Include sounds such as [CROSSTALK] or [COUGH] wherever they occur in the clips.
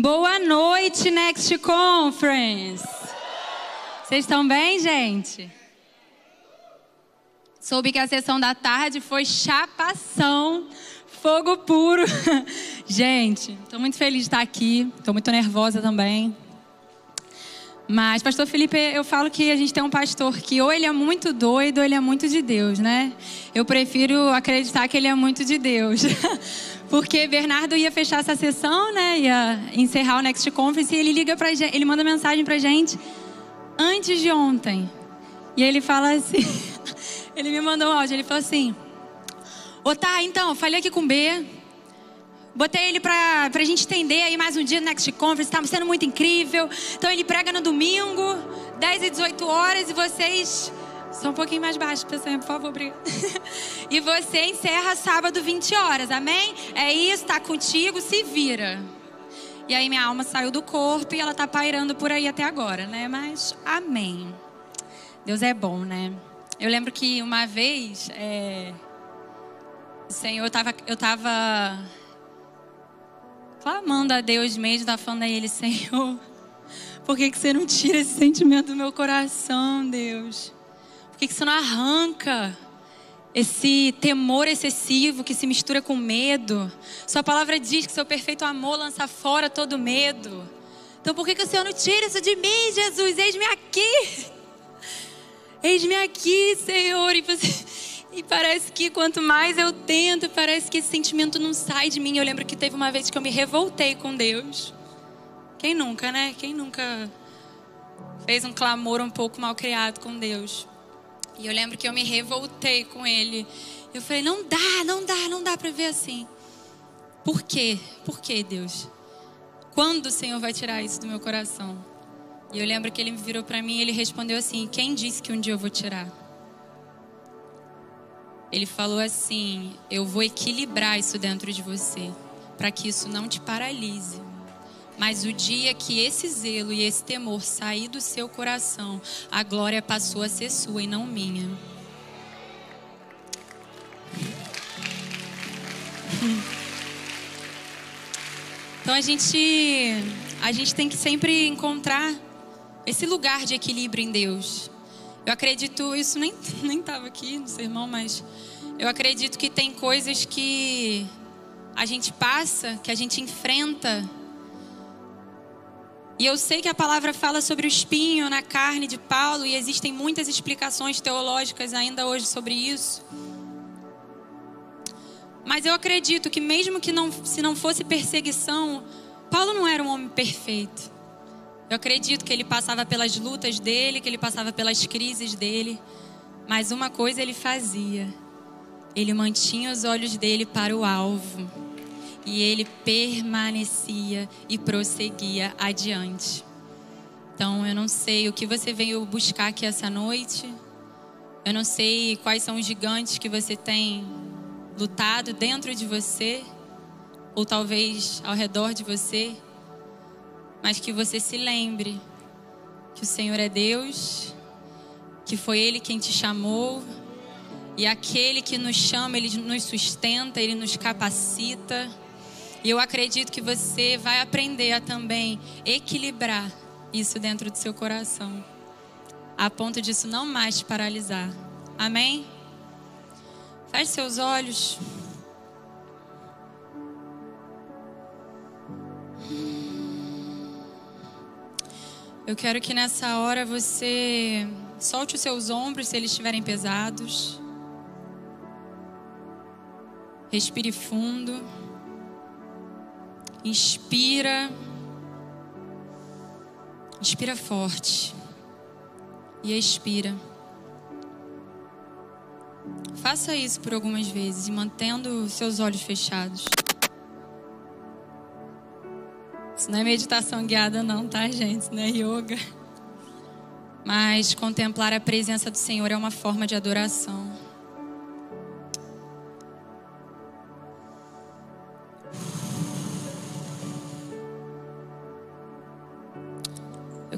Boa noite, Next Conference. Vocês estão bem, gente? Soube que a sessão da tarde foi chapação, fogo puro. [LAUGHS] Gente, estou muito feliz de estar aqui. Estou muito nervosa também. Mas, pastor Felipe, eu falo que a gente tem um pastor que ou ele é muito doido ou ele é muito de Deus, né? Eu prefiro acreditar que ele é muito de Deus. [LAUGHS] Porque Bernardo ia fechar essa sessão, né? Ia encerrar o Next Conference e ele liga pra gente, ele manda mensagem pra gente antes de ontem. E ele fala assim, [LAUGHS] ele me mandou um áudio, ele falou assim: Ô tá, então, falei aqui com o B. Botei ele pra, pra gente entender aí mais um dia no Next Conference, tá sendo muito incrível. Então ele prega no domingo, 10 e 18 horas, e vocês só um pouquinho mais baixo, pessoal, por favor, obrigada. [LAUGHS] e você encerra sábado 20 horas, amém? É isso, tá contigo, se vira. E aí minha alma saiu do corpo e ela tá pairando por aí até agora, né? Mas amém. Deus é bom, né? Eu lembro que uma vez, é... Senhor, eu tava, eu tava clamando a Deus mesmo, tava falando a Ele, Senhor, por que, que você não tira esse sentimento do meu coração, Deus? que, que você não arranca esse temor excessivo que se mistura com medo? Sua palavra diz que seu perfeito amor lança fora todo medo. Então por que, que o Senhor não tira isso de mim, Jesus? Eis-me aqui. Eis-me aqui, Senhor. E, você... e, parece que quanto mais eu tento, parece que esse sentimento não sai de mim. Eu lembro que teve uma vez que eu me revoltei com Deus. Quem nunca, né? Quem nunca fez um clamor um pouco mal criado com Deus? E eu lembro que eu me revoltei com ele. Eu falei: não dá, não dá, não dá para ver assim. Por quê? Por quê, Deus? Quando o Senhor vai tirar isso do meu coração? E eu lembro que ele virou para mim e ele respondeu assim: Quem disse que um dia eu vou tirar? Ele falou assim: Eu vou equilibrar isso dentro de você, para que isso não te paralise. Mas o dia que esse zelo e esse temor sair do seu coração, a glória passou a ser sua e não minha. Então a gente a gente tem que sempre encontrar esse lugar de equilíbrio em Deus. Eu acredito, isso nem [LAUGHS] nem estava aqui no sermão, mas eu acredito que tem coisas que a gente passa, que a gente enfrenta e eu sei que a palavra fala sobre o espinho na carne de Paulo e existem muitas explicações teológicas ainda hoje sobre isso. Mas eu acredito que mesmo que não, se não fosse perseguição, Paulo não era um homem perfeito. Eu acredito que ele passava pelas lutas dele, que ele passava pelas crises dele. Mas uma coisa ele fazia: ele mantinha os olhos dele para o alvo e ele permanecia e prosseguia adiante. Então, eu não sei o que você veio buscar aqui essa noite. Eu não sei quais são os gigantes que você tem lutado dentro de você, ou talvez ao redor de você. Mas que você se lembre que o Senhor é Deus, que foi Ele quem te chamou, e aquele que nos chama, Ele nos sustenta, Ele nos capacita. E eu acredito que você vai aprender a também equilibrar isso dentro do seu coração, a ponto disso não mais te paralisar. Amém? Feche seus olhos. Eu quero que nessa hora você solte os seus ombros se eles estiverem pesados. Respire fundo. Inspira. Inspira forte. E expira. Faça isso por algumas vezes, mantendo seus olhos fechados. Isso não é meditação guiada, não, tá, gente? Isso não é yoga. Mas contemplar a presença do Senhor é uma forma de adoração.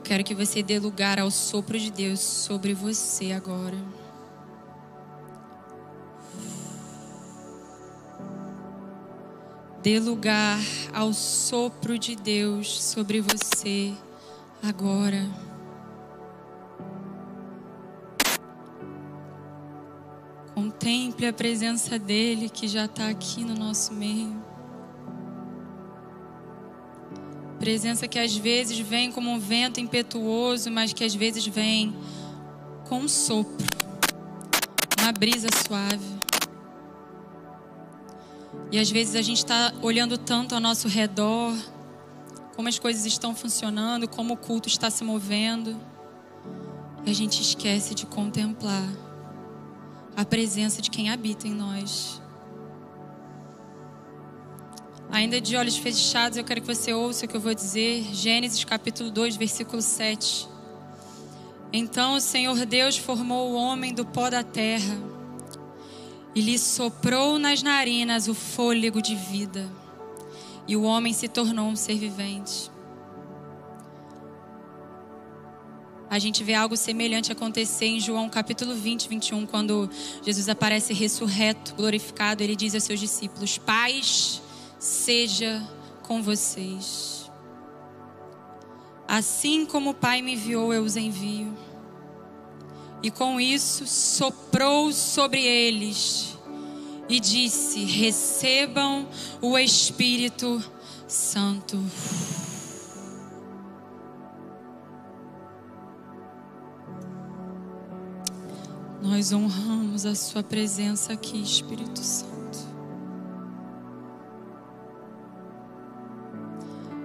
quero que você dê lugar ao sopro de Deus sobre você agora. Dê lugar ao sopro de Deus sobre você agora. Contemple a presença dEle que já está aqui no nosso meio. Presença que às vezes vem como um vento impetuoso, mas que às vezes vem com um sopro, uma brisa suave. E às vezes a gente está olhando tanto ao nosso redor, como as coisas estão funcionando, como o culto está se movendo, e a gente esquece de contemplar a presença de quem habita em nós. Ainda de olhos fechados, eu quero que você ouça o que eu vou dizer. Gênesis capítulo 2, versículo 7. Então o Senhor Deus formou o homem do pó da terra e lhe soprou nas narinas o fôlego de vida, e o homem se tornou um ser vivente. A gente vê algo semelhante acontecer em João capítulo 20, 21, quando Jesus aparece ressurreto, glorificado, ele diz aos seus discípulos: Paz seja com vocês. Assim como o Pai me enviou, eu os envio e com isso soprou sobre eles e disse: Recebam o Espírito Santo. Nós honramos a Sua presença aqui, Espírito Santo.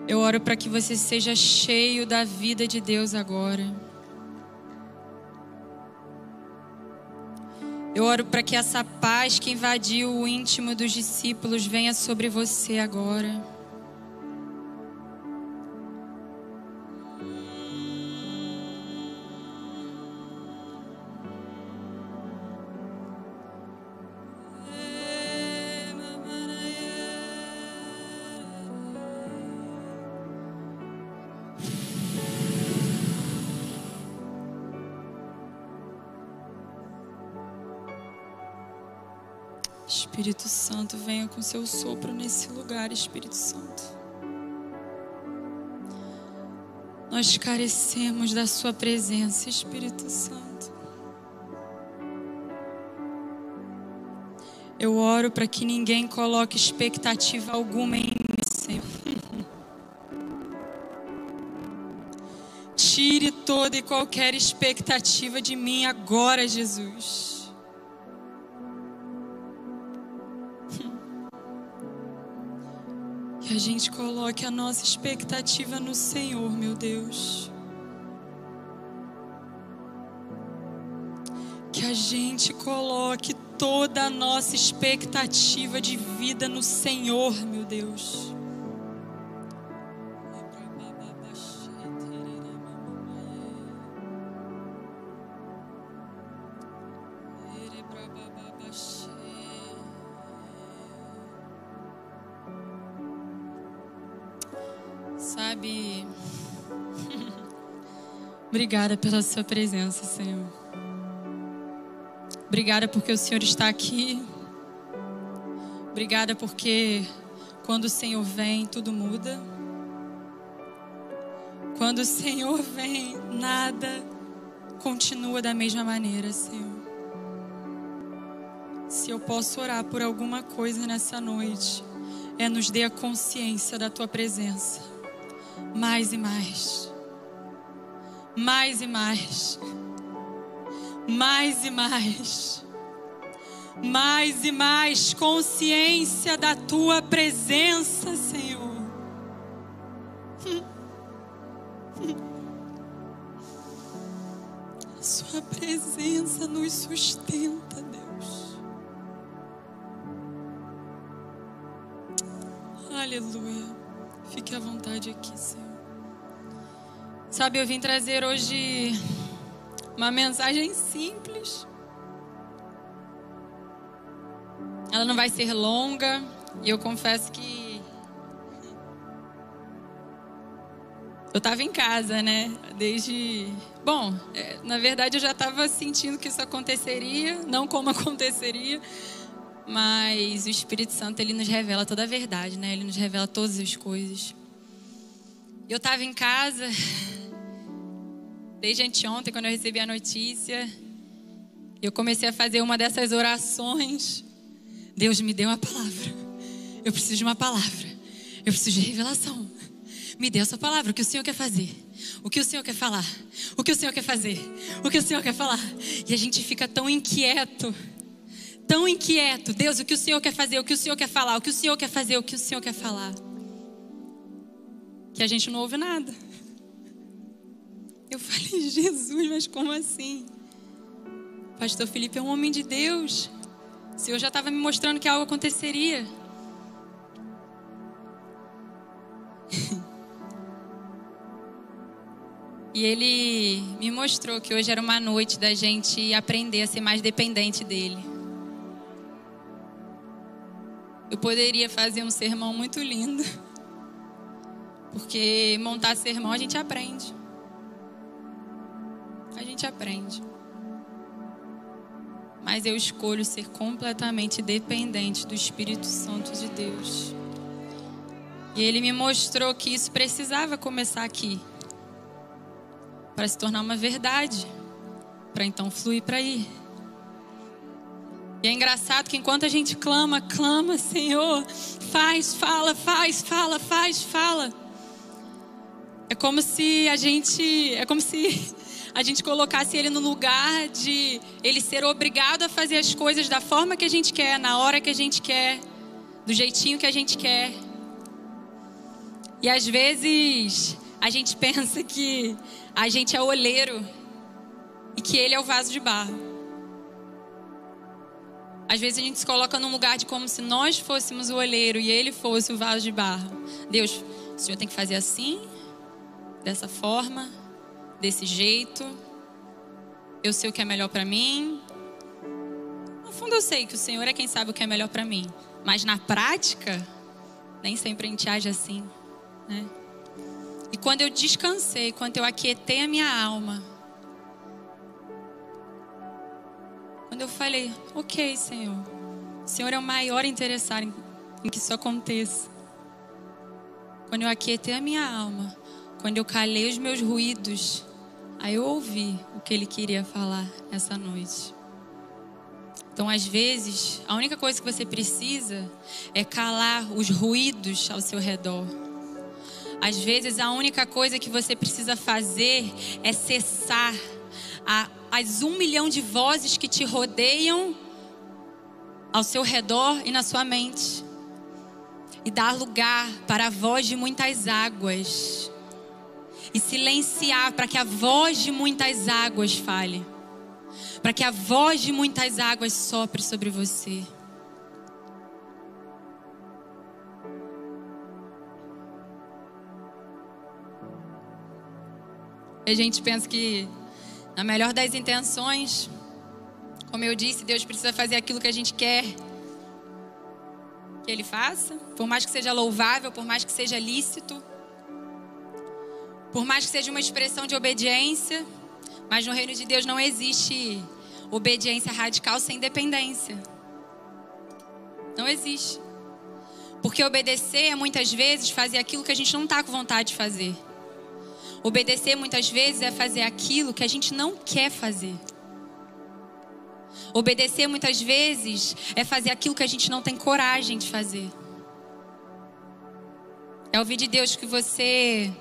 Eu oro para que você seja cheio da vida de Deus agora. Eu oro para que essa paz que invadiu o íntimo dos discípulos venha sobre você agora. Espírito Santo, venha com seu sopro nesse lugar, Espírito Santo. Nós carecemos da Sua presença, Espírito Santo. Eu oro para que ninguém coloque expectativa alguma em mim, Senhor. Tire toda e qualquer expectativa de mim agora, Jesus. Que a gente coloque a nossa expectativa no Senhor, meu Deus. Que a gente coloque toda a nossa expectativa de vida no Senhor, meu Deus. Obrigada pela sua presença, Senhor. Obrigada porque o Senhor está aqui. Obrigada porque quando o Senhor vem, tudo muda. Quando o Senhor vem, nada continua da mesma maneira, Senhor. Se eu posso orar por alguma coisa nessa noite, é nos dê a consciência da tua presença. Mais e mais mais e mais, mais e mais, mais e mais consciência da tua presença, Senhor. A Sua presença nos sustenta, Deus. Aleluia. Fique à vontade aqui, Senhor. Sabe, eu vim trazer hoje uma mensagem simples. Ela não vai ser longa, e eu confesso que eu estava em casa, né? Desde. Bom, é, na verdade eu já estava sentindo que isso aconteceria, não como [LAUGHS] aconteceria, Mas o Espírito Santo, ele nos revela toda a verdade, né? Ele nos revela todas as coisas. Eu estava em casa, desde anteontem, quando eu recebi a notícia, eu comecei a fazer uma dessas orações. Deus me deu uma palavra. Eu preciso de uma palavra. Eu preciso de revelação. Me dê a sua palavra, o que o Senhor quer fazer. O que o Senhor quer falar? O que o Senhor quer fazer? O que o Senhor quer falar? E a gente fica tão inquieto tão inquieto. Deus, o que o Senhor quer fazer? O que o Senhor quer falar? O que o Senhor quer fazer? O que o Senhor quer falar? Que a gente não ouve nada. Eu falei, [LAUGHS] Jesus, mas como assim? Pastor Felipe é um homem de Deus. O Senhor já estava me mostrando que algo aconteceria. [LAUGHS] E ele me mostrou que hoje era uma noite da gente aprender a ser mais dependente dele. Eu poderia fazer um sermão muito lindo. [LAUGHS] Porque montar sermão a gente aprende. A gente aprende. Mas eu escolho ser completamente dependente do Espírito Santo de Deus. E ele me mostrou que isso precisava começar aqui. Para se tornar uma verdade. Para então fluir para aí. E é engraçado que enquanto a gente clama, clama, Senhor, faz, fala, faz, fala, faz, fala. É como se a gente, é como se a gente colocasse ele no lugar de ele ser obrigado a fazer as coisas da forma que a gente quer, na hora que a gente quer, do jeitinho que a gente quer. E às vezes a gente [LAUGHS] pensa que a gente é oleiro e que ele é o vaso de barro. Às vezes a gente se coloca num lugar de como se nós fôssemos o olheiro e ele fosse o vaso de barro. Deus, o Senhor tem que fazer assim, dessa forma, desse jeito. Eu sei o que é melhor para mim. No fundo eu sei que o Senhor é quem sabe o que é melhor para mim, mas na prática nem sempre a gente age assim, né? E quando eu descansei, quando eu aquietei a minha alma, Quando eu falei, ok, Senhor, o Senhor é o maior interessado em, em que isso aconteça. Quando eu aquietei a minha alma, quando eu calei os meus ruídos, aí eu ouvi o que Ele queria falar essa noite. Então, às vezes, a única coisa que você precisa é calar os ruídos ao seu redor. Às vezes, a única coisa que você precisa fazer é cessar a as um milhão de vozes que te rodeiam ao seu redor e na sua mente. E dar lugar para a voz de muitas águas. E silenciar para que a voz de muitas águas fale. Para que a voz de muitas águas sopre sobre você. A gente pensa que na melhor das intenções, como eu disse, Deus precisa fazer aquilo que a gente quer que Ele faça, por mais que seja louvável, por mais que seja lícito, por mais que seja uma expressão de obediência, mas no reino de Deus não existe obediência radical sem dependência. Não existe. Porque obedecer é muitas vezes fazer aquilo que a gente não está com vontade de fazer. Obedecer muitas vezes é fazer aquilo que a gente não quer fazer. Obedecer muitas vezes é fazer aquilo que a gente não tem coragem de fazer. É ouvir de Deus que você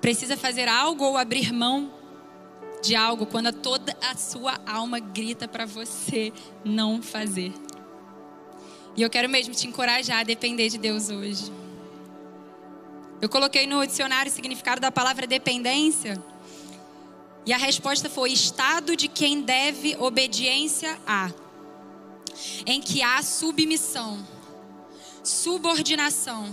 precisa fazer algo ou abrir mão de algo quando toda a sua alma grita para você não fazer. E eu quero mesmo te encorajar a depender de Deus hoje. Eu coloquei no dicionário o significado da palavra dependência. E a resposta foi: estado de quem deve obediência a, em que há submissão, subordinação,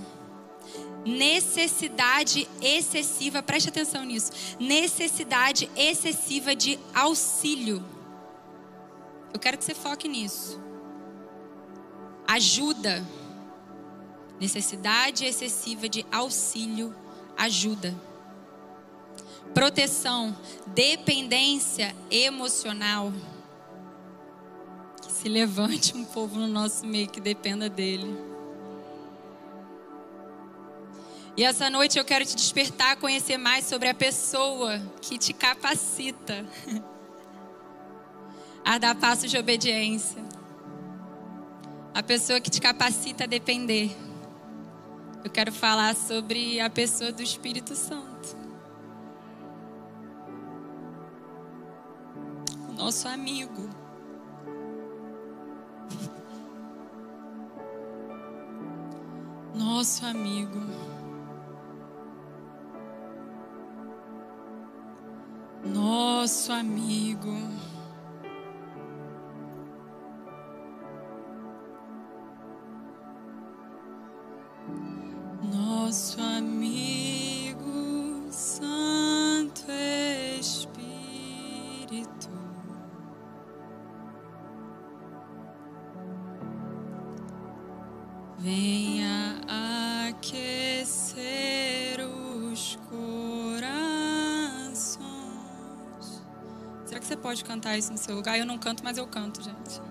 necessidade excessiva, preste atenção nisso, necessidade excessiva de auxílio. Eu quero que você foque nisso. Ajuda necessidade excessiva de auxílio, ajuda. Proteção, dependência emocional. Que se levante um povo no nosso meio que dependa dele. E essa noite eu quero te despertar a conhecer mais sobre a pessoa que te capacita [LAUGHS] a dar passos de obediência. A pessoa que te capacita a depender. Eu quero falar sobre a pessoa do Espírito Santo. O nosso amigo. [LAUGHS] Nosso amigo. Nosso amigo. Cantar isso no seu lugar? Eu não canto, mas eu canto, gente.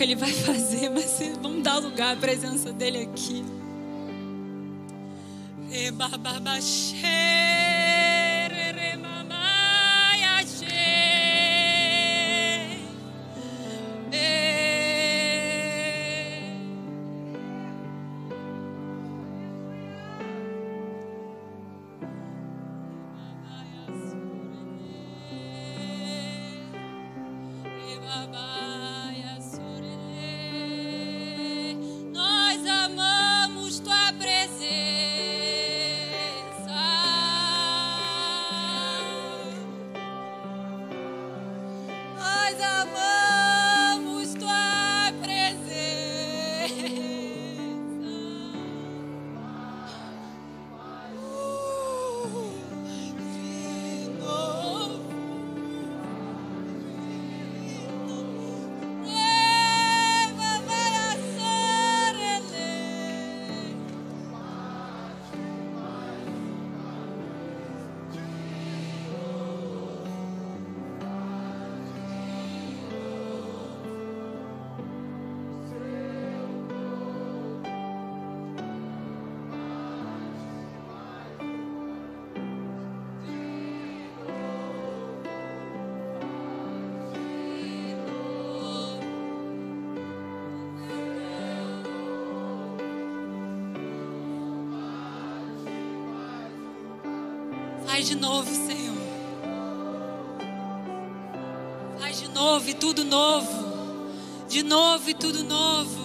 Que ele vai [LAUGHS] fazer, mas vamos dar lugar à presença dele aqui. Rebababaxere, Faz de novo, Senhor. Faz de novo e tudo novo. De novo e tudo novo.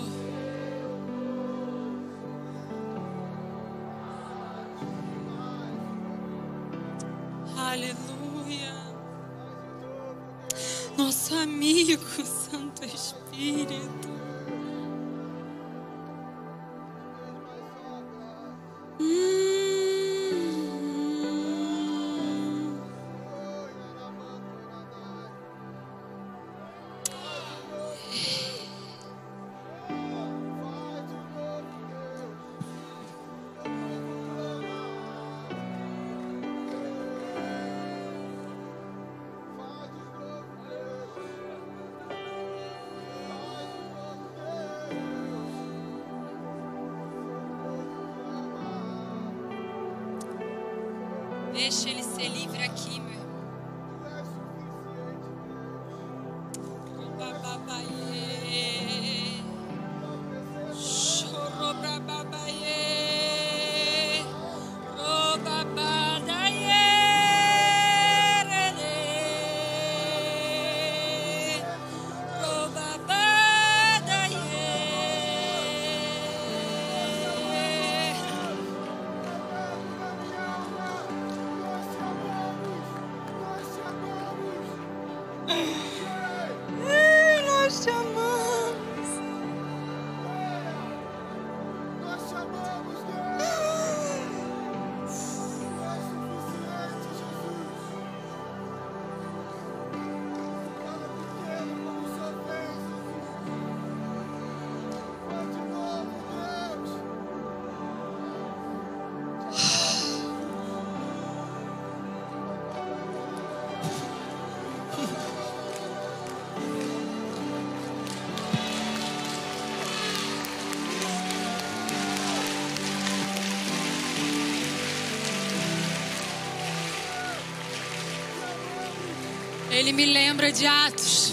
Ele me lembra de Atos,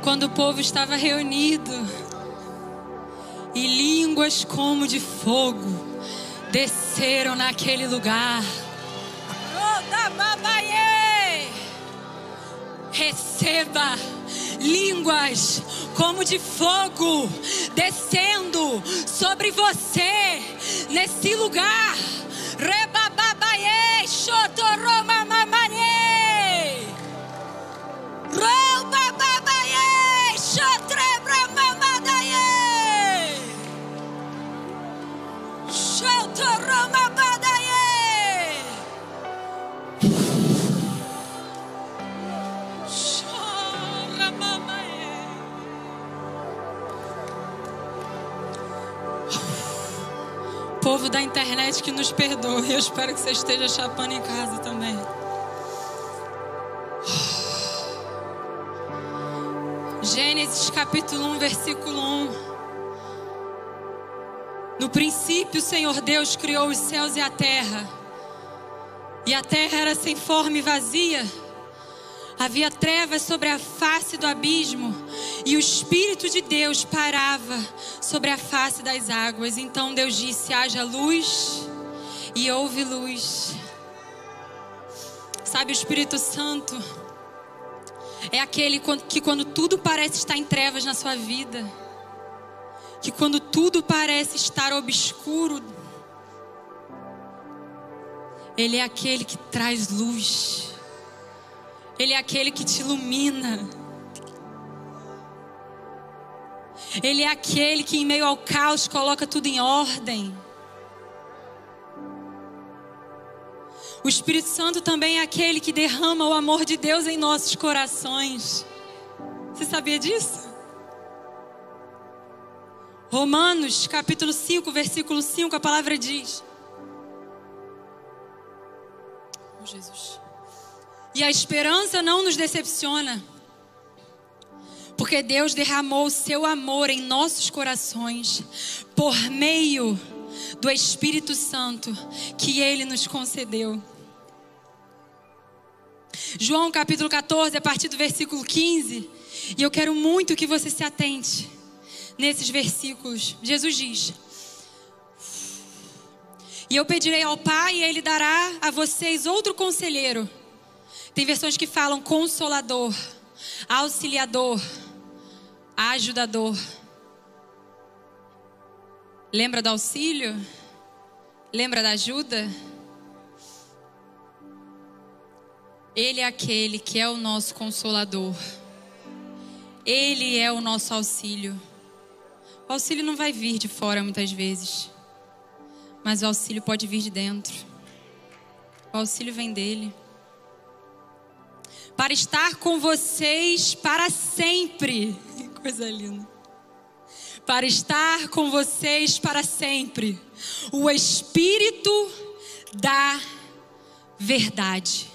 quando o povo estava reunido e línguas como de fogo desceram naquele lugar. Receba línguas como de fogo descendo sobre você nesse lugar. Povo da internet que nos perdoe, eu espero que você esteja chapando em casa também. Gênesis capítulo 1, versículo 1. No princípio, o Senhor Deus criou os céus e a terra. E a terra era sem forma e vazia. Havia trevas sobre a face do abismo, e o Espírito de Deus parava sobre a face das águas. Então Deus disse: haja luz, e houve luz. Sabe, o Espírito Santo é aquele que, quando tudo parece estar em trevas na sua vida, que quando tudo parece estar obscuro, Ele é aquele que traz luz. Ele é aquele que te ilumina. Ele é aquele que, em meio ao caos, coloca tudo em ordem. O Espírito Santo também é aquele que derrama o amor de Deus em nossos corações. Você sabia disso? Romanos, capítulo 5, versículo 5, a palavra diz: Oh, Jesus. E a esperança não nos decepciona, porque Deus derramou o seu amor em nossos corações por meio do Espírito Santo que ele nos concedeu. João capítulo 14, a partir do versículo 15, e eu quero muito que você se atente nesses versículos. Jesus diz: E eu pedirei ao Pai, e Ele dará a vocês outro conselheiro. Tem versões que falam consolador, auxiliador, ajudador. Lembra do auxílio? Lembra da ajuda? Ele é aquele que é o nosso consolador. Ele é o nosso auxílio. O auxílio não vai vir de fora muitas vezes, mas o auxílio pode vir de dentro. O auxílio vem dele. Para estar com vocês para sempre. Coisa linda. Para estar com vocês para sempre. O Espírito da Verdade.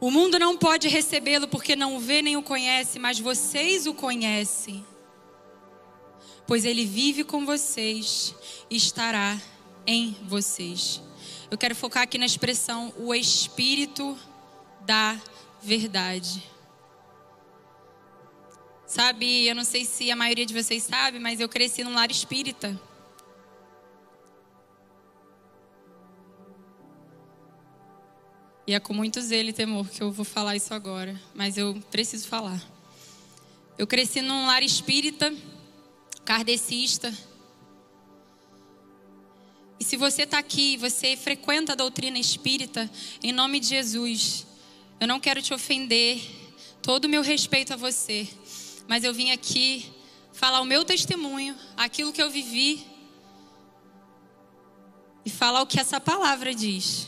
O mundo não pode recebê-lo porque não o vê nem o conhece, mas vocês o conhecem. Pois ele vive com vocês e estará em vocês. Eu quero focar aqui na expressão o Espírito da verdade. Sabe, eu não sei se a maioria de vocês sabe, mas eu cresci num lar espírita. E é com muito zelo e temor que eu vou falar isso agora, mas eu preciso falar. Eu cresci num lar espírita, kardecista. E se você está aqui, você frequenta a doutrina espírita, em nome de Jesus, eu não quero te ofender, todo o meu respeito a você, mas eu vim aqui falar o meu testemunho, aquilo que eu vivi, e falar o que essa palavra diz.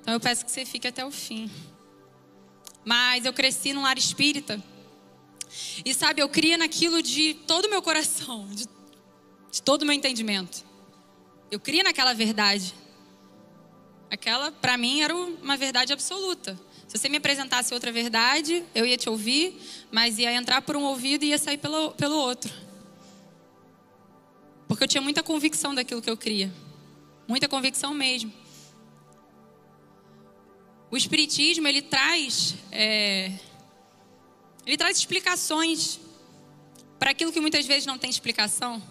Então eu peço que você fique até o fim. Mas eu cresci num lar espírita. E sabe, eu cria naquilo de todo o meu coração, de, de todo o meu entendimento. Eu cria naquela verdade. Aquela, para mim, era uma verdade absoluta. Se você me apresentasse outra verdade, eu ia te ouvir, mas ia entrar por um ouvido e ia sair pelo, pelo outro. Porque eu tinha muita convicção daquilo que eu cria. Muita convicção mesmo. O Espiritismo, ele traz, é, ele traz explicações para aquilo que muitas vezes não tem explicação,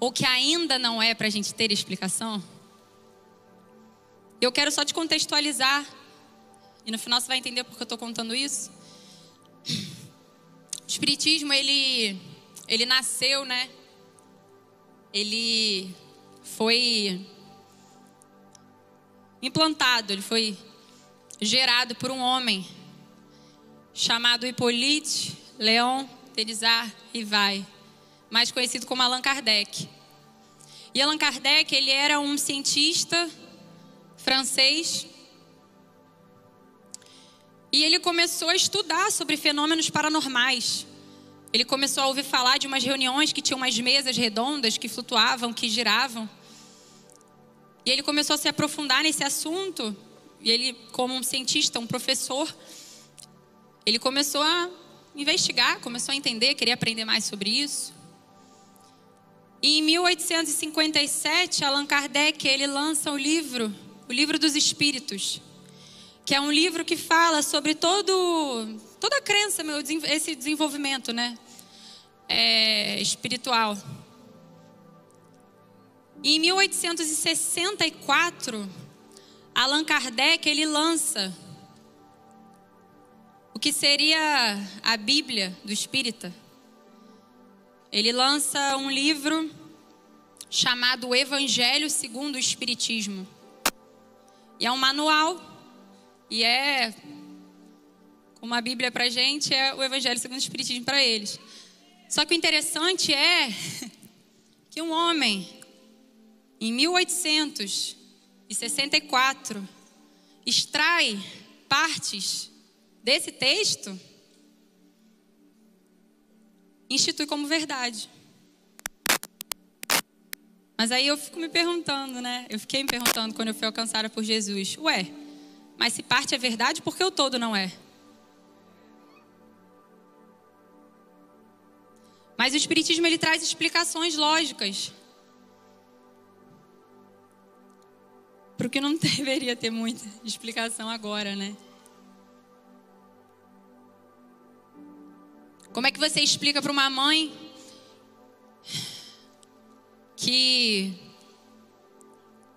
ou que ainda não é para a gente ter explicação. Eu quero só te contextualizar, e no final você vai entender porque eu estou contando isso. O Espiritismo, ele, ele nasceu, né? Ele foi implantado, ele foi gerado por um homem chamado Hippolyte Léon Terizar Rivai, mais conhecido como Allan Kardec. E Allan Kardec, ele era um cientista francês e ele começou a estudar sobre fenômenos paranormais. Ele começou a ouvir falar de umas reuniões que tinham umas mesas redondas que flutuavam, que giravam. E ele começou a se aprofundar nesse assunto. E ele, como um cientista, um professor, ele começou a investigar, começou a entender, queria aprender mais sobre isso. E em 1857, Allan Kardec, ele lança o livro, o Livro dos Espíritos, que é um livro que fala sobre todo, toda a crença, meu, esse desenvolvimento, né, é, espiritual. E em 1864, Allan Kardec ele lança o que seria a Bíblia do Espírita. Ele lança um livro chamado Evangelho segundo o Espiritismo. E é um manual e é como a Bíblia para gente é o Evangelho segundo o Espiritismo para eles. Só que o interessante é [LAUGHS] que um homem em 1864, extrai partes desse texto, institui como verdade. Mas aí eu fico me perguntando, né? Eu fiquei me perguntando quando eu fui alcançada por Jesus: ué, mas se parte é verdade, por que o todo não é? Mas o Espiritismo ele traz explicações lógicas Para o que não [LAUGHS] deveria ter muita explicação agora, né? Como é que você explica para uma mãe que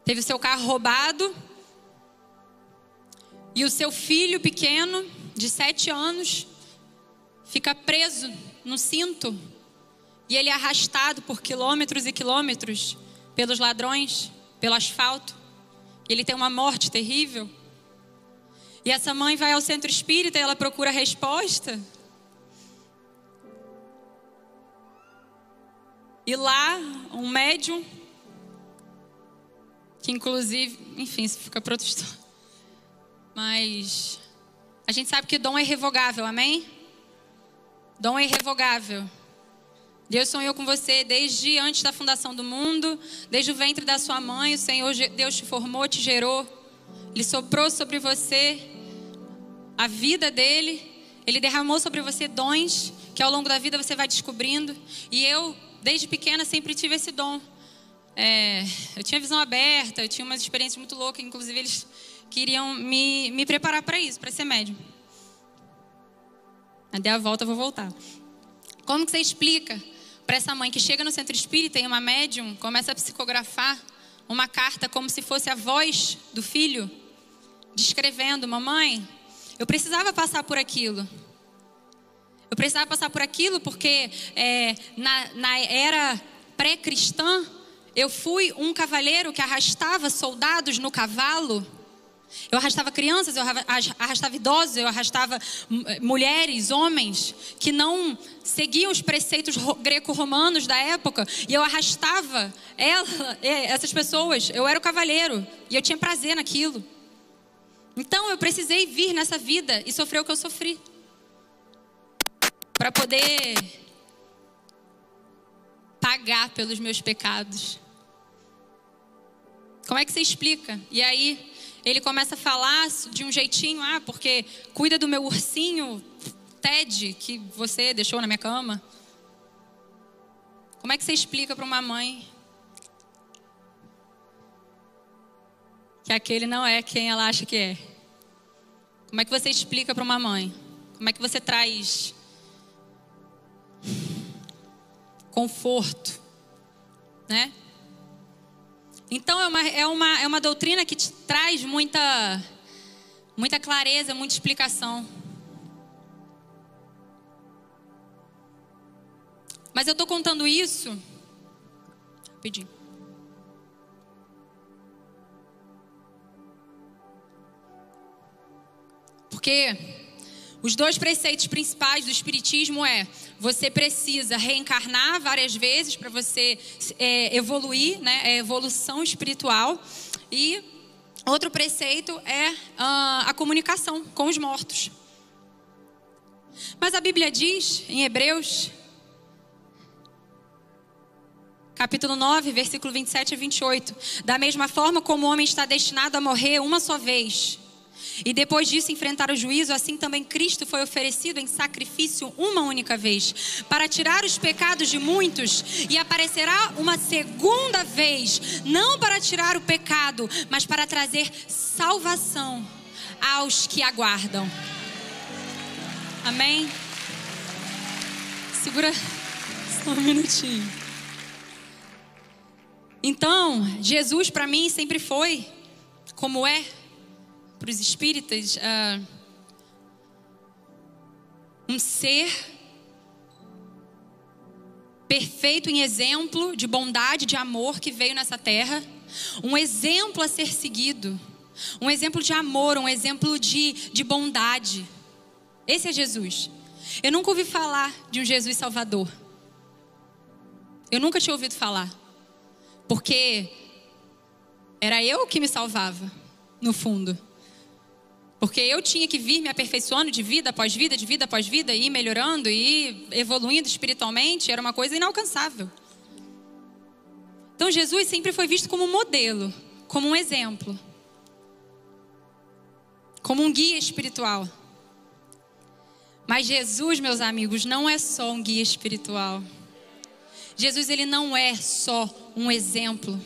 teve o seu carro roubado e o seu filho pequeno, de sete anos, fica preso no cinto e ele é arrastado por quilômetros e quilômetros pelos ladrões, pelo asfalto? ele tem uma morte terrível. E essa mãe vai ao centro espírita e ela procura a resposta. E lá, um médium, que inclusive, enfim, isso fica para. Mas a gente sabe que dom é irrevogável, amém? Dom é irrevogável. Deus sonhou com você desde antes da fundação do mundo, desde o ventre da sua mãe. O Senhor Deus te formou, te gerou. Ele soprou sobre você a vida dele. Ele derramou sobre você dons que ao longo da vida você vai descobrindo. E eu desde pequena, sempre tive esse dom. É, eu tinha visão aberta, eu tinha umas experiências muito loucas, inclusive eles queriam me, me preparar para isso, para ser médium. Até a volta eu vou voltar. Como que você explica para essa mãe que chega no centro espírita e uma médium começa a psicografar uma carta como se fosse a voz do filho, descrevendo: Mamãe, eu precisava passar por aquilo. Eu precisava passar por aquilo porque é, na, na era pré-cristã, eu fui um cavaleiro que arrastava soldados no cavalo. Eu arrastava crianças, eu arrastava idosos, eu arrastava mulheres, homens que não seguiam os preceitos greco-romanos da época, e eu arrastava ela, essas pessoas. Eu era o cavaleiro e eu tinha prazer naquilo. Então eu precisei vir nessa vida e sofrer o que eu sofri para poder pagar pelos meus pecados. Como é que você explica? E aí ele começa a falar de um jeitinho, ah, porque cuida do meu ursinho Ted que você deixou na minha cama. Como é que você explica para uma mãe que aquele não é quem ela acha que é? Como é que você explica para uma mãe? Como é que você traz conforto, né? Então é uma, é uma, é uma doutrina que te traz muita, muita clareza, muita explicação. Mas eu estou contando isso. Rapidinho. Porque os dois preceitos principais do Espiritismo é você precisa reencarnar várias vezes para você é, evoluir, né? É evolução espiritual. E outro preceito é uh, a comunicação com os mortos. Mas a Bíblia diz em Hebreus, capítulo 9, versículo 27 a 28, da mesma forma como o homem está destinado a morrer uma só vez e depois disso enfrentar o juízo, assim também Cristo foi oferecido em sacrifício uma única vez, para tirar os pecados de muitos, e aparecerá uma segunda vez, não para tirar o pecado, mas para trazer salvação aos que aguardam. Amém? Segura só um minutinho. Então, Jesus para mim sempre foi, como é, para os espíritas uh, um ser perfeito em exemplo de bondade, de amor que veio nessa terra, um exemplo a ser seguido, um exemplo de amor, um exemplo de, de bondade. Esse é Jesus. Eu nunca ouvi falar de um Jesus Salvador. Eu nunca tinha ouvido falar. Porque era eu que me salvava, no fundo. Porque eu tinha que vir me aperfeiçoando de vida após vida, de vida após vida, e ir melhorando e evoluindo espiritualmente, era uma coisa inalcançável. Então Jesus sempre foi visto como um modelo, como um exemplo, como um guia espiritual. Mas Jesus, meus amigos, não é só um guia espiritual. Jesus ele não é só um exemplo.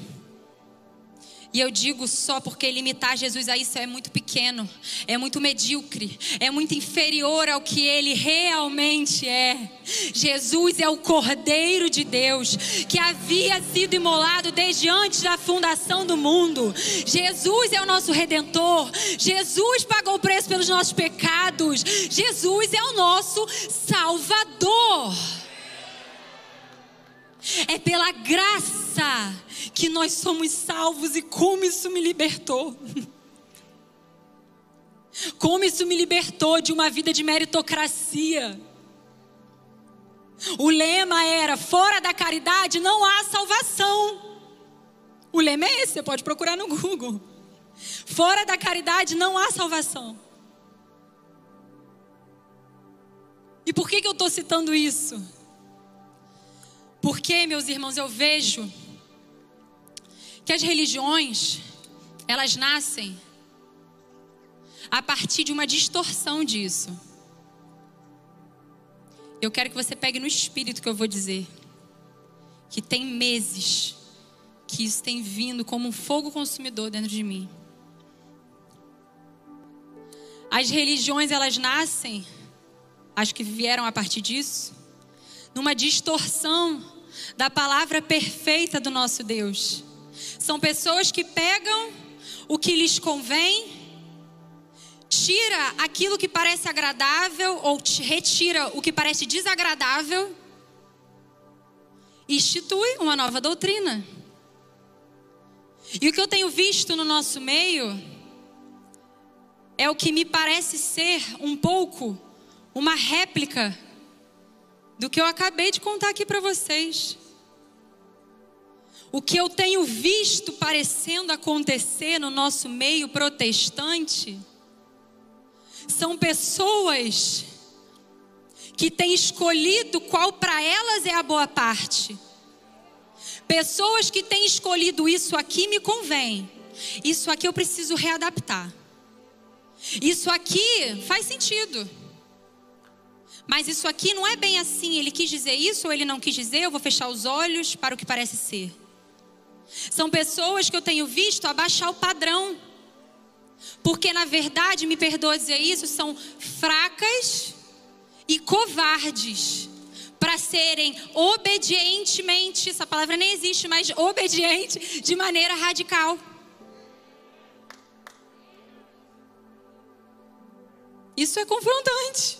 E eu digo só porque limitar Jesus a isso é muito pequeno, é muito medíocre, é muito inferior ao que ele realmente é. Jesus é o Cordeiro de Deus que havia sido imolado desde antes da fundação do mundo. Jesus é o nosso redentor. Jesus pagou o preço pelos nossos pecados. Jesus é o nosso Salvador. É pela graça que nós somos salvos e como isso me libertou. [LAUGHS] Como isso me libertou de uma vida de meritocracia. O lema era: fora da caridade não há salvação. O lema é esse, você pode procurar no Google. Fora da caridade não há salvação. E por que, que eu estou citando isso? Porque, meus irmãos, eu vejo que as religiões, elas nascem a partir de uma distorção disso. Eu quero que você pegue no espírito que eu vou dizer. que tem meses que isso tem vindo como um fogo consumidor dentro de mim. As religiões, elas nascem, acho que vieram a partir disso, numa distorção da palavra perfeita do nosso Deus. São pessoas que pegam o que lhes convém, tira aquilo que parece agradável ou retira o que parece desagradável e institui uma nova doutrina. E o que eu tenho visto no nosso meio é o que me parece ser um pouco uma réplica do que eu acabei de contar aqui para vocês. O que eu tenho visto parecendo acontecer no nosso meio protestante são pessoas que têm escolhido qual para elas é a boa parte. Pessoas que têm escolhido isso aqui me convém. Isso aqui eu preciso readaptar. Isso aqui faz sentido. Mas isso aqui não é bem assim. Ele quis dizer isso ou ele não quis dizer. Eu vou fechar os olhos para o que parece ser. São pessoas que eu tenho visto abaixar o padrão. Porque na verdade, me perdoa dizer isso, são fracas e covardes para serem obedientemente, essa palavra nem existe, mas obediente de maneira radical. Isso é confrontante.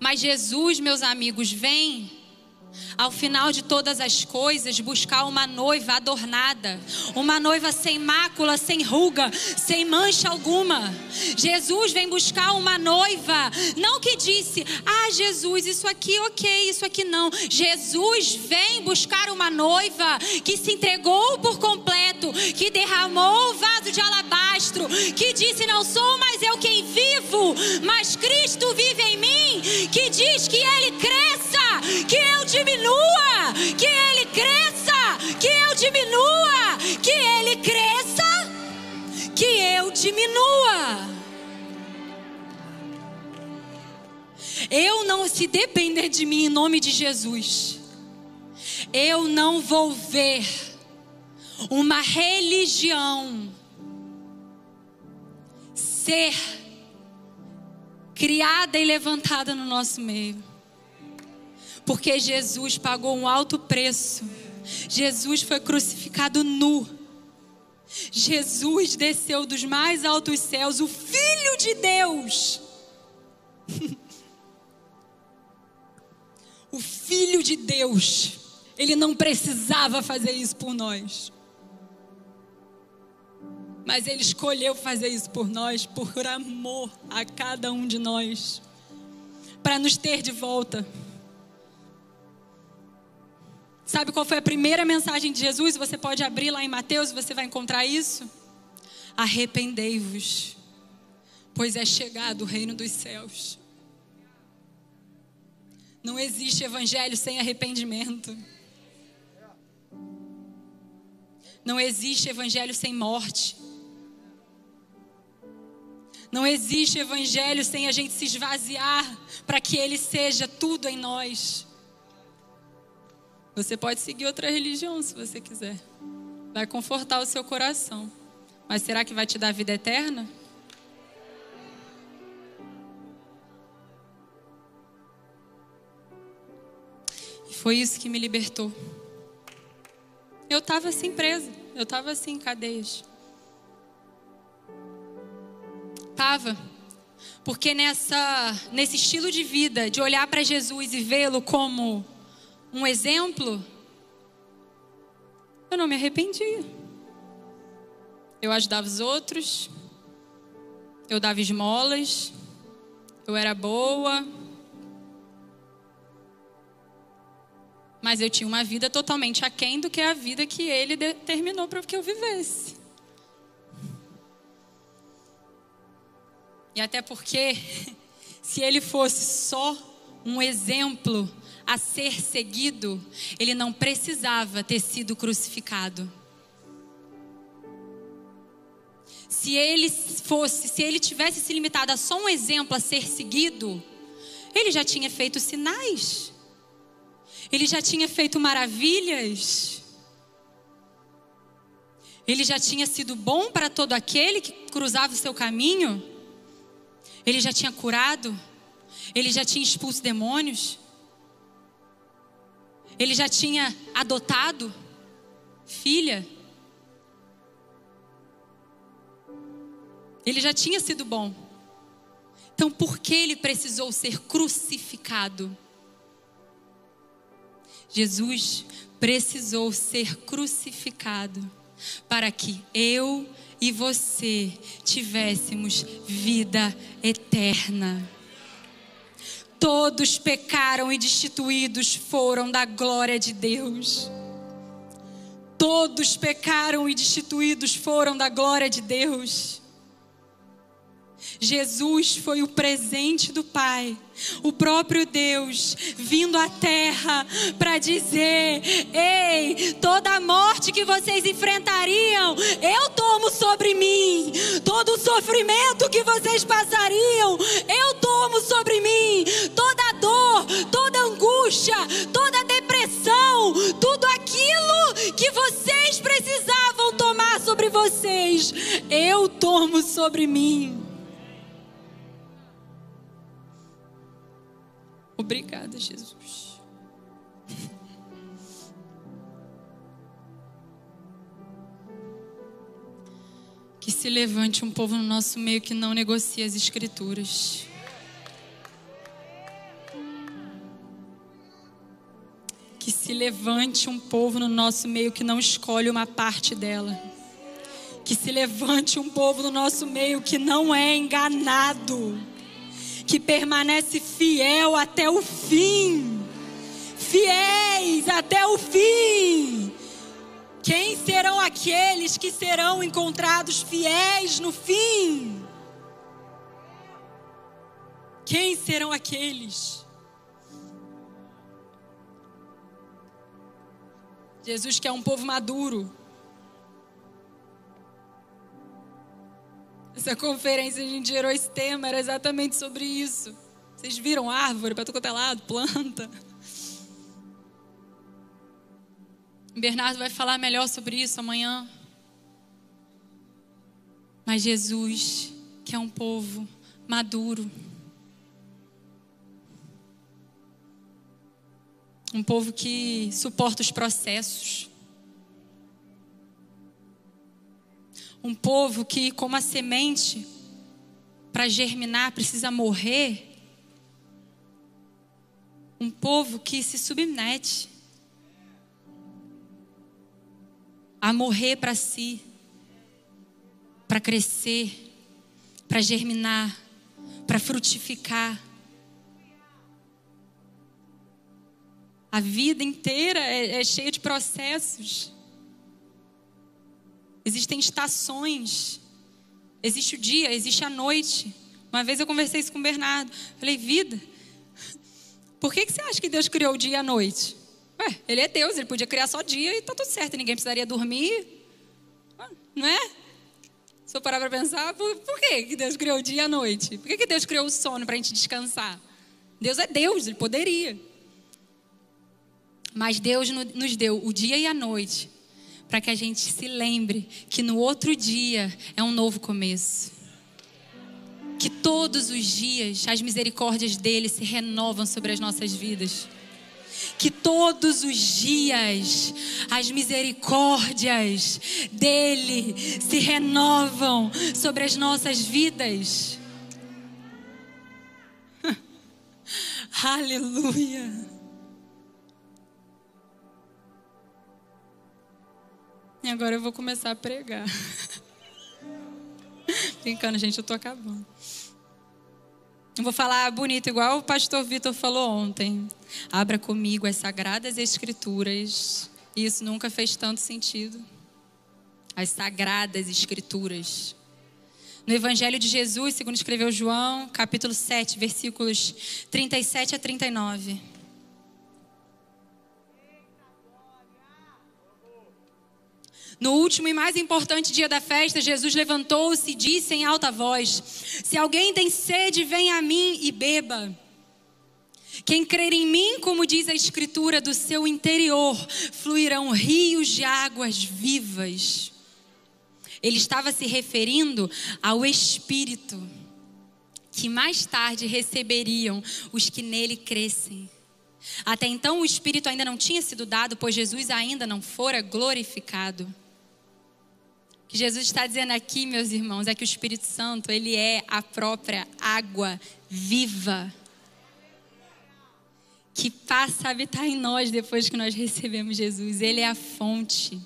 Mas Jesus, meus amigos, vem ao final de todas as coisas, buscar uma noiva adornada, uma noiva sem mácula, sem ruga, sem mancha alguma. Jesus vem buscar uma noiva, não que disse, ah, Jesus, isso aqui ok, isso aqui não. Jesus vem buscar uma noiva que se entregou por completo, que derramou o vaso de alabastro, que disse: Não sou mais eu quem vivo, mas Cristo vive em mim, que diz que Ele cresça, que eu diminua, que Ele cresça, que eu diminua, que Ele cresça, que eu diminua. Eu não, se depender de mim, em nome de Jesus, eu não vou ver uma religião ser criada e levantada no nosso meio. Porque Jesus pagou um alto preço. Jesus foi crucificado nu. Jesus desceu dos mais altos céus, o Filho de Deus. [LAUGHS] o Filho de Deus. Ele não precisava fazer isso por nós. Mas Ele escolheu fazer isso por nós, por amor a cada um de nós, para nos ter de volta. Sabe qual foi a primeira mensagem de Jesus? Você pode abrir lá em Mateus, você vai encontrar isso. Arrependei-vos, pois é chegado o reino dos céus. Não existe evangelho sem arrependimento. Não existe evangelho sem morte. Não existe evangelho sem a gente se esvaziar para que ele seja tudo em nós. Você pode seguir outra religião se você quiser. Vai confortar o seu coração. Mas será que vai te dar vida eterna? E foi isso que me libertou. Eu estava assim presa, eu estava assim em cadeias. Tava. Porque nessa, nesse estilo de vida, de olhar para Jesus e vê-lo como um exemplo, eu não me arrependia. Eu ajudava os outros, eu dava esmolas, eu era boa. Mas eu tinha uma vida totalmente aquém do que a vida que ele determinou para que eu vivesse. E até porque, [LAUGHS] se ele fosse só um exemplo a ser seguido, ele não precisava ter sido crucificado. Se ele fosse, se ele tivesse se limitado a só um exemplo a ser seguido, ele já tinha feito sinais. Ele já tinha feito maravilhas. Ele já tinha sido bom para todo aquele que cruzava o seu caminho. Ele já tinha curado. Ele já tinha expulso demônios. Ele já tinha adotado filha. Ele já tinha sido bom. Então, por que ele precisou ser crucificado? Jesus precisou ser crucificado para que eu e você tivéssemos vida eterna. Todos pecaram e destituídos foram da glória de Deus. Todos pecaram e destituídos foram da glória de Deus. Jesus foi o presente do Pai, o próprio Deus vindo à terra para dizer: Ei, toda a morte que vocês enfrentariam, eu tomo sobre mim. Todo o sofrimento que vocês passariam, eu tomo sobre mim. Toda dor, toda angústia, toda depressão, tudo aquilo que vocês precisavam tomar sobre vocês, eu tomo sobre mim. Obrigada, Jesus. Que se levante um povo no nosso meio que não negocia as Escrituras. Que se levante um povo no nosso meio que não escolhe uma parte dela. Que se levante um povo no nosso meio que não é enganado que permanece fiel até o fim. Fiéis até o fim. Quem serão aqueles que serão encontrados fiéis no fim? Quem serão aqueles? Jesus quer um povo maduro. Essa conferência a gente gerou esse tema, era exatamente sobre isso. Vocês viram árvore para todo é lado, planta. O Bernardo vai falar melhor sobre isso amanhã. Mas Jesus que é um povo maduro. Um povo que suporta os processos. Um povo que, como a semente, para germinar precisa morrer. Um povo que se submete a morrer para si, para crescer, para germinar, para frutificar. A vida inteira é, é cheia de processos. Existem estações. Existe o dia, existe a noite. Uma vez eu conversei isso com o Bernardo. Falei, vida, por que, que você acha que Deus criou o dia e a noite? Ué, ele é Deus, ele podia criar só dia e tá tudo certo, ninguém precisaria dormir. Não é? Se eu parar para pensar, por, por que, que Deus criou o dia e a noite? Por que, que Deus criou o sono para a gente descansar? Deus é Deus, ele poderia. Mas Deus nos deu o dia e a noite para que a gente se lembre que no outro dia é um novo começo. Que todos os dias as misericórdias dele se renovam sobre as nossas vidas. Que todos os dias as misericórdias dele se renovam sobre as nossas vidas. [LAUGHS] Aleluia. E agora eu vou começar a pregar. [LAUGHS] Brincando, gente, eu tô acabando. Eu vou falar bonito, igual o pastor Vitor falou ontem. Abra comigo as sagradas escrituras. Isso nunca fez tanto sentido. As sagradas escrituras. No Evangelho de Jesus, segundo escreveu João, capítulo 7, versículos 37 a 39. No último e mais importante dia da festa, Jesus levantou-se e disse em alta voz: Se alguém tem sede, venha a mim e beba. Quem crer em mim, como diz a Escritura, do seu interior fluirão rios de águas vivas. Ele estava se referindo ao Espírito, que mais tarde receberiam os que nele crescem. Até então o Espírito ainda não tinha sido dado, pois Jesus ainda não fora glorificado. Que Jesus está dizendo aqui, meus irmãos, é que o Espírito Santo, ele é a própria água viva que passa a habitar em nós depois que nós recebemos Jesus. Ele é a fonte.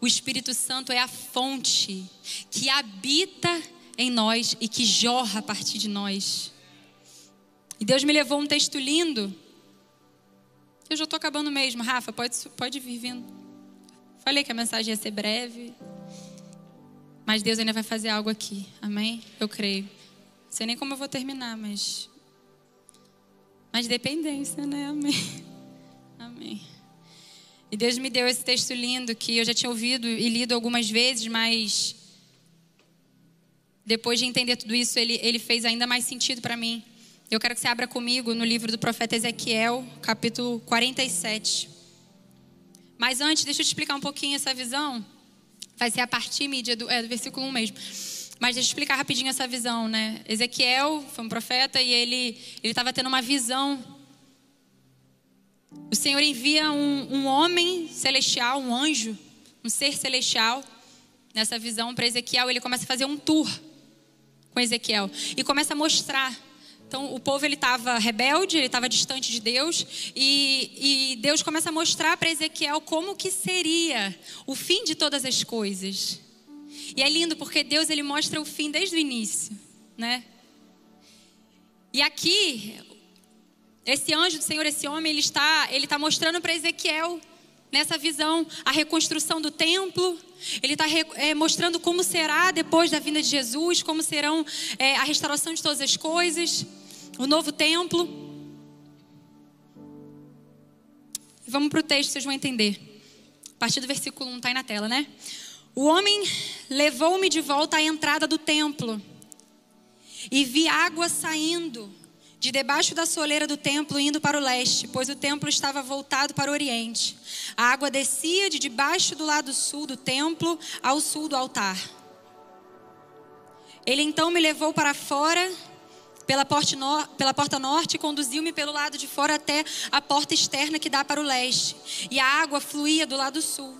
O Espírito Santo é a fonte que habita em nós e que jorra a partir de nós. E Deus me levou um texto lindo. Eu já estou acabando mesmo. Rafa, pode, pode vir vindo. Falei que a mensagem ia ser breve. Mas Deus ainda vai fazer algo aqui. Amém? Eu creio. Não sei nem como eu vou terminar, mas. Mas dependência, né? Amém. [LAUGHS] Amém. E Deus me deu esse texto lindo que eu já tinha ouvido e lido algumas vezes, mas. Depois de entender tudo isso, ele, ele fez ainda mais sentido para mim. Eu quero que você abra comigo no livro do profeta Ezequiel, capítulo 47. Mas antes, deixa eu te explicar um pouquinho essa visão. Vai ser a partir mídia do, é, do versículo 1 mesmo. Mas deixa eu explicar rapidinho essa visão, né? Ezequiel foi um profeta e ele estava tendo uma visão. O Senhor envia um, um homem celestial, um anjo, um ser celestial, nessa visão para Ezequiel. Ele começa a fazer um tour com Ezequiel e começa a mostrar então, o povo ele estava rebelde, ele estava distante de Deus, e, e Deus começa a mostrar para Ezequiel como que seria o fim de todas as coisas. E é lindo porque Deus ele mostra o fim desde o início, né? E aqui, esse anjo do Senhor, esse homem, ele está, ele está mostrando para Ezequiel nessa visão a reconstrução do templo. Ele está é, mostrando como será depois da vinda de Jesus, como serão é, a restauração de todas as coisas o novo templo. Vamos para o texto, vocês vão entender. A partir do versículo 1 está aí na tela, né? O homem levou-me de volta à entrada do templo e vi água saindo de debaixo da soleira do templo indo para o leste, pois o templo estava voltado para o oriente. A água descia de debaixo do lado sul do templo ao sul do altar. Ele então me levou para fora pela, no, pela porta norte e conduziu-me pelo lado de fora até a porta externa que dá para o leste. E a água fluía do lado sul.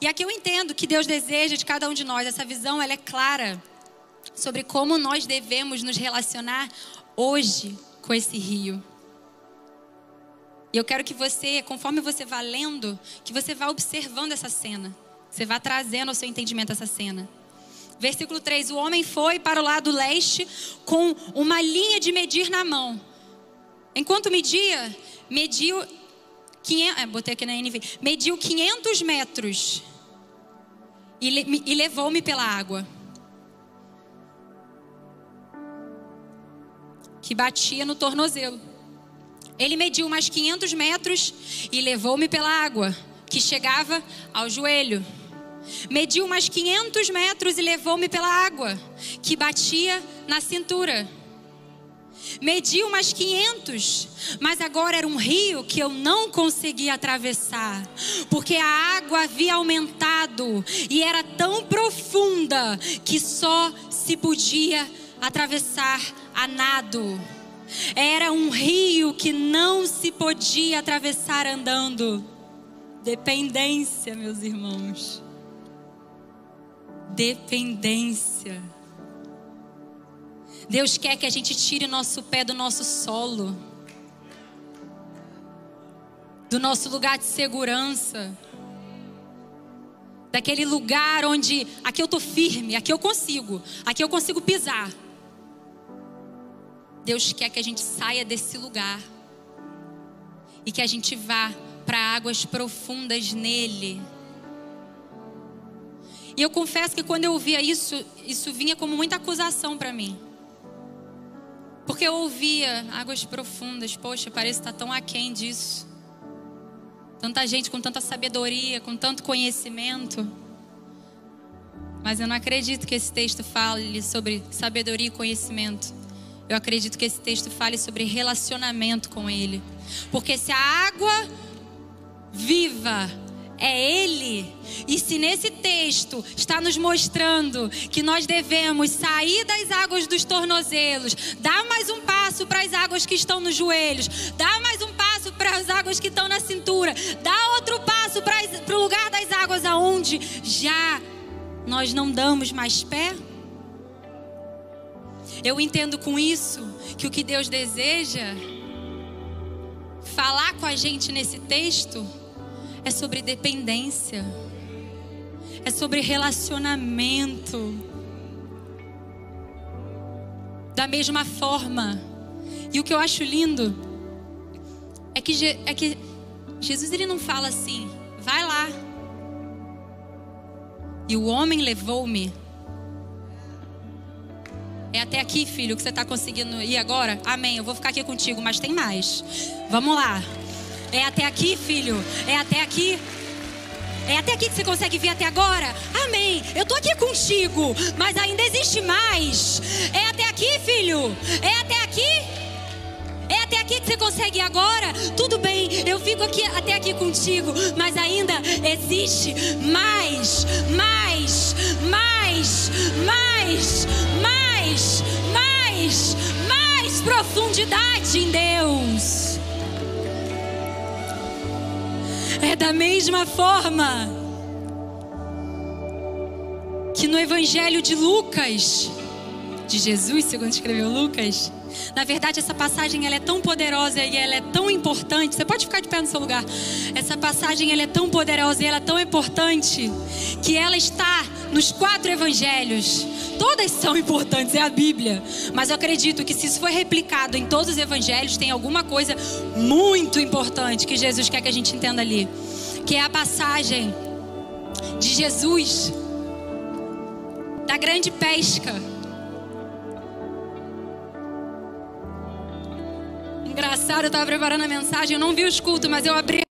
E aqui eu entendo que Deus deseja de cada um de nós. Essa visão ela é clara sobre como nós devemos nos relacionar hoje com esse rio. E eu quero que você, conforme você vá lendo, que você vá observando essa cena. Você vá trazendo ao seu entendimento essa cena. Versículo 3: O homem foi para o lado leste com uma linha de medir na mão. Enquanto media, mediu 500, é, botei aqui na NV, mediu 500 metros e, e levou-me pela água. Que batia no tornozelo. Ele mediu mais 500 metros e levou-me pela água, que chegava ao joelho. Mediu mais 500 metros e levou-me pela água, que batia na cintura. Mediu mais 500, mas agora era um rio que eu não conseguia atravessar, porque a água havia aumentado e era tão profunda que só se podia atravessar a nado. Era um rio que não se podia atravessar andando. Dependência, meus irmãos dependência. Deus quer que a gente tire nosso pé do nosso solo, do nosso lugar de segurança, daquele lugar onde aqui eu tô firme, aqui eu consigo, aqui eu consigo pisar. Deus quer que a gente saia desse lugar e que a gente vá para águas profundas nele. E eu confesso que quando eu ouvia isso, isso vinha como muita acusação para mim. Porque eu ouvia águas profundas, poxa, parece estar tão aquém disso. Tanta gente com tanta sabedoria, com tanto conhecimento. Mas eu não acredito que esse texto fale sobre sabedoria e conhecimento. Eu acredito que esse texto fale sobre relacionamento com Ele. Porque se a água viva é Ele, e se nesse texto está nos mostrando que nós devemos sair das águas dos tornozelos, dar mais um passo para as águas que estão nos joelhos, dar mais um passo para as águas que estão na cintura, dar outro passo para o lugar das águas aonde já nós não damos mais pé. Eu entendo com isso que o que Deus deseja falar com a gente nesse texto é sobre dependência, é sobre relacionamento. Da mesma forma, e o que eu acho lindo é que, é que Jesus ele não fala assim, vai lá. E o homem levou-me. É até aqui, filho, que você está conseguindo ir agora? Amém. Eu vou ficar aqui contigo, mas tem mais. Vamos lá. É até aqui, filho? É até aqui? É até aqui que você consegue vir até agora? Amém. Eu tô aqui contigo, mas ainda existe mais. É até aqui, filho? É até aqui? É até aqui que você consegue ir agora? Tudo bem, eu fico aqui até aqui contigo, mas ainda existe mais, mais, mais, mais, mais, mais, mais profundidade em Deus. É da mesma forma que no Evangelho de Lucas, de Jesus, segundo escreveu Lucas, na verdade, essa passagem ela é tão poderosa e ela é tão importante. Você pode ficar de pé no seu lugar. Essa passagem ela é tão poderosa e ela é tão importante que ela está nos quatro evangelhos. Todas são importantes, é a Bíblia. Mas eu acredito que se isso for replicado em todos os evangelhos, tem alguma coisa muito importante que Jesus quer que a gente entenda ali. Que é a passagem de Jesus da grande pesca. Engraçado, eu estava preparando a mensagem, eu não vi os cultos, mas eu abri.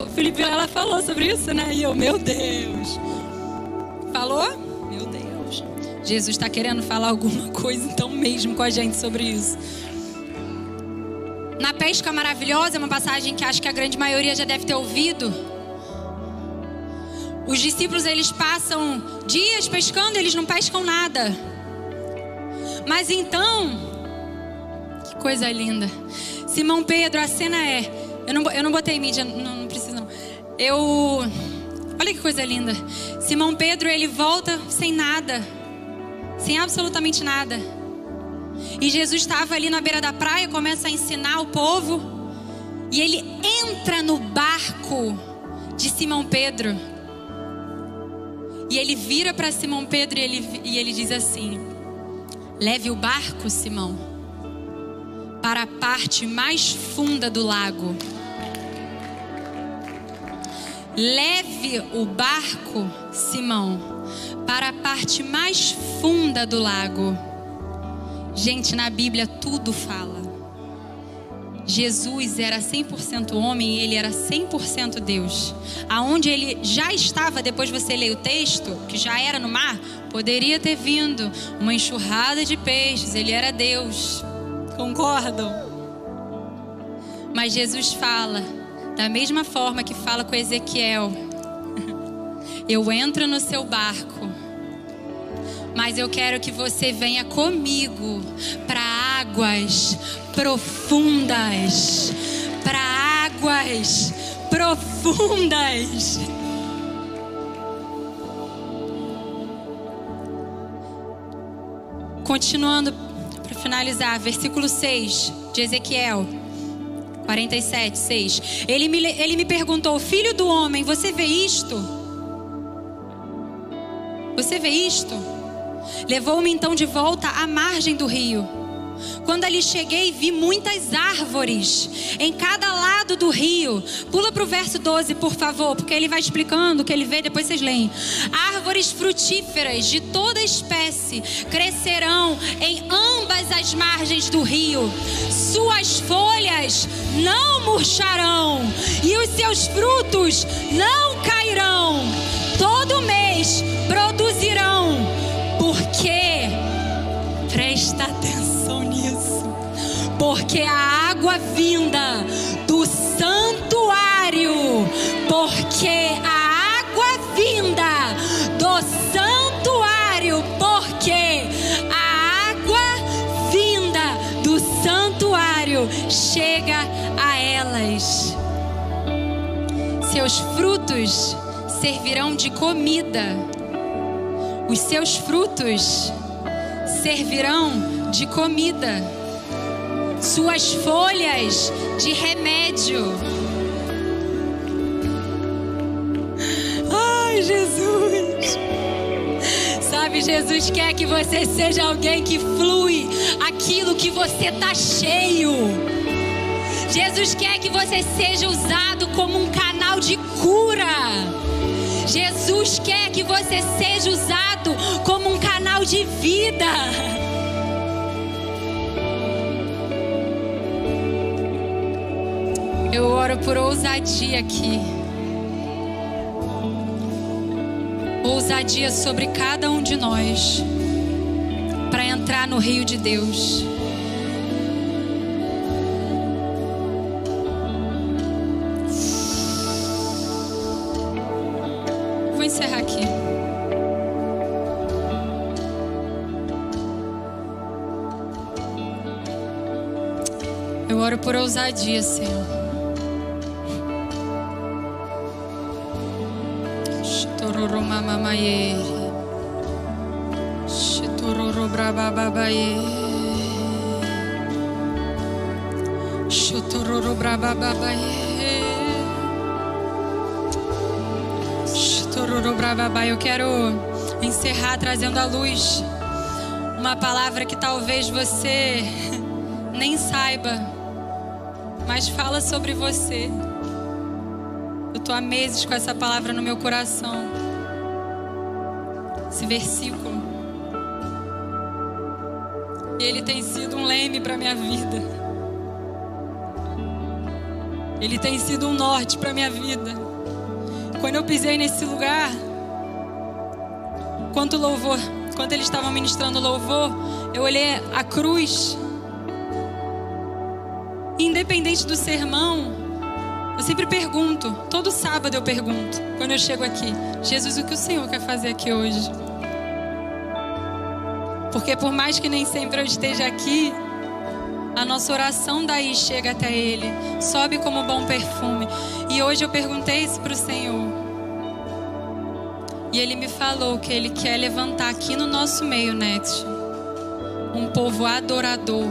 O Felipe, ela falou sobre isso, né? E eu, meu Deus. Falou? Meu Deus. Jesus está querendo falar alguma coisa, então, mesmo com a gente sobre isso. Na pesca maravilhosa, uma passagem que acho que a grande maioria já deve ter ouvido. Os discípulos eles passam dias pescando, eles não pescam nada. Mas então, coisa linda. Simão Pedro, a cena é. Eu não, eu não botei mídia, não, não precisa não. Eu. Olha que coisa linda. Simão Pedro, ele volta sem nada, sem absolutamente nada. E Jesus estava ali na beira da praia, começa a ensinar o povo. E ele entra no barco de Simão Pedro. E ele vira para Simão Pedro e ele, e ele diz assim: Leve o barco, Simão, para a parte mais funda do lago. Leve o barco, Simão, para a parte mais funda do lago. Gente, na Bíblia tudo fala. Jesus era 100% homem e ele era 100% Deus. Aonde ele já estava, depois você lê o texto, que já era no mar, poderia ter vindo uma enxurrada de peixes, ele era Deus. Concordam? Mas Jesus fala: da mesma forma que fala com Ezequiel, [LAUGHS] eu entro no seu barco, mas eu quero que você venha comigo para águas profundas, para águas profundas. Continuando finalizar, versículo 6 de Ezequiel. 47, 6. Ele me, ele me perguntou: Filho do homem, você vê isto? Você vê isto? Levou-me então de volta à margem do rio. Quando ali cheguei, vi muitas árvores em cada lado do rio. Pula para o verso 12, por favor, porque ele vai explicando o que ele vê, depois vocês leem. Árvores frutíferas de toda espécie crescerão em ambas as margens do rio. Suas folhas não murcharão e os seus frutos não cairão. Todo mês produzirão, porque presta porque a água vinda do santuário, porque a água vinda do santuário, porque a água vinda do santuário chega a elas. Seus frutos servirão de comida. Os seus frutos servirão de comida. Suas folhas de remédio. Ai, Jesus. Sabe, Jesus quer que você seja alguém que flui aquilo que você tá cheio. Jesus quer que você seja usado como um canal de cura. Jesus quer que você seja usado como um canal de vida. Oro por ousadia aqui. Ousadia sobre cada um de nós para entrar no rio de Deus. Vou encerrar aqui. Eu oro por ousadia, Senhor. Brababaye. Eu quero encerrar trazendo à luz uma palavra que talvez você [LAUGHS] nem saiba, mas fala sobre você. Eu tô há meses com essa palavra no meu coração. Esse versículo. E ele tem sido um leme para minha vida. Ele tem sido um norte para minha vida. Quando eu pisei nesse lugar, quanto louvor, quando eles estavam ministrando louvor, eu olhei a cruz. Independente do sermão, eu sempre pergunto, todo sábado eu pergunto, quando eu chego aqui, Jesus, o que o Senhor quer fazer aqui hoje? Porque por mais que nem sempre eu esteja aqui, a nossa oração daí chega até Ele, sobe como bom perfume. E hoje eu perguntei isso para o Senhor. E Ele me falou que Ele quer levantar aqui no nosso meio, Next, um povo adorador,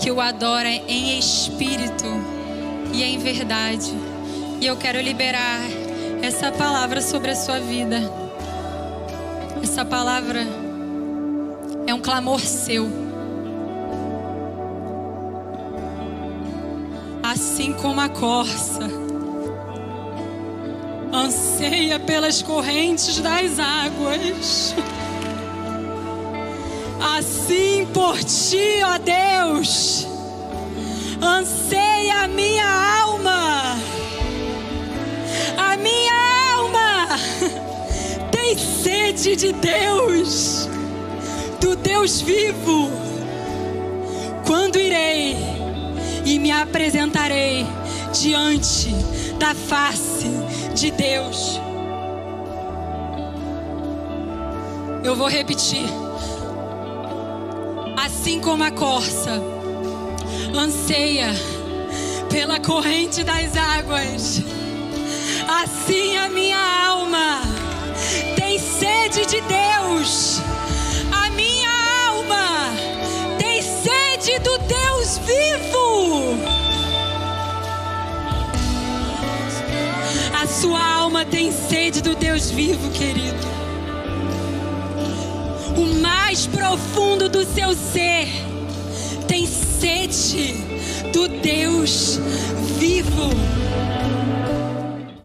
que o adora em espírito e em verdade. E eu quero liberar essa palavra sobre a sua vida. Essa palavra é um clamor seu. Assim como a corça anseia pelas correntes das águas. Assim por ti, ó Deus, anseia a minha alma. A minha alma [LAUGHS] tem sede de Deus, do Deus vivo. Quando irei e me apresentarei diante da face de Deus. Eu vou repetir. Assim como a corça anseia pela corrente das águas, assim a minha alma tem sede de Deus. A minha alma tem sede do Deus vivo. Sua alma tem sede do Deus vivo, querido. O mais profundo do seu ser tem sede do Deus vivo.